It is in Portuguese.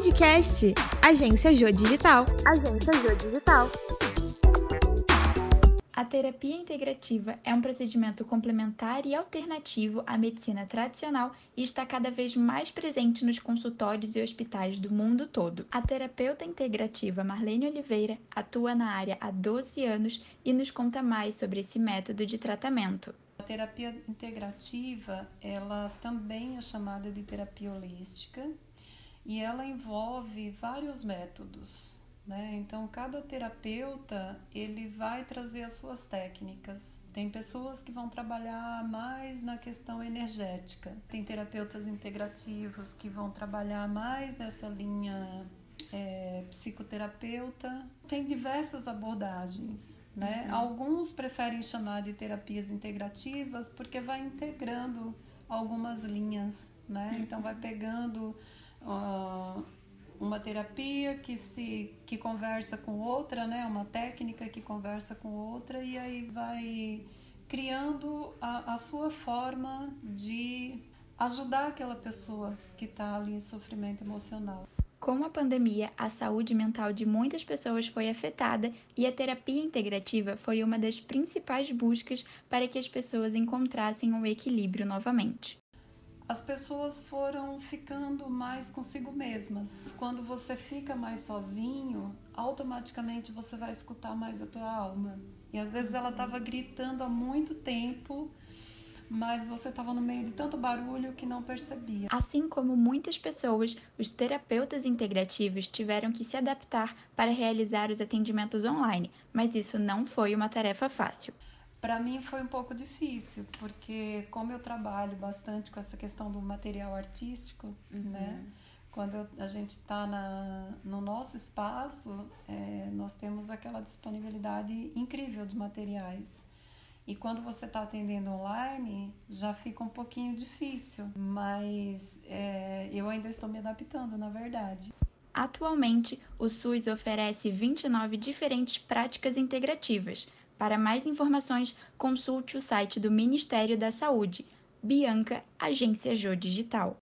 Podcast Agência Jô Digital. Agência Jô Digital. A terapia integrativa é um procedimento complementar e alternativo à medicina tradicional e está cada vez mais presente nos consultórios e hospitais do mundo todo. A terapeuta integrativa Marlene Oliveira atua na área há 12 anos e nos conta mais sobre esse método de tratamento. A terapia integrativa, ela também é chamada de terapia holística e ela envolve vários métodos. Né? Então, cada terapeuta ele vai trazer as suas técnicas. Tem pessoas que vão trabalhar mais na questão energética, tem terapeutas integrativos que vão trabalhar mais nessa linha é, psicoterapeuta. Tem diversas abordagens. Né? Uhum. Alguns preferem chamar de terapias integrativas porque vai integrando algumas linhas, né? Uhum. Então vai pegando uh, uma terapia que se que conversa com outra, né? Uma técnica que conversa com outra e aí vai criando a, a sua forma de ajudar aquela pessoa que está ali em sofrimento emocional. Com a pandemia, a saúde mental de muitas pessoas foi afetada e a terapia integrativa foi uma das principais buscas para que as pessoas encontrassem um equilíbrio novamente as pessoas foram ficando mais consigo mesmas. Quando você fica mais sozinho, automaticamente você vai escutar mais a tua alma. E às vezes ela estava gritando há muito tempo, mas você estava no meio de tanto barulho que não percebia. Assim como muitas pessoas, os terapeutas integrativos tiveram que se adaptar para realizar os atendimentos online, mas isso não foi uma tarefa fácil. Para mim foi um pouco difícil, porque como eu trabalho bastante com essa questão do material artístico, uhum. né? Quando eu, a gente está no nosso espaço, é, nós temos aquela disponibilidade incrível de materiais. E quando você está atendendo online, já fica um pouquinho difícil, mas é, eu ainda estou me adaptando, na verdade. Atualmente, o SUS oferece 29 diferentes práticas integrativas para mais informações, consulte o site do Ministério da Saúde, Bianca Agência Jô Digital.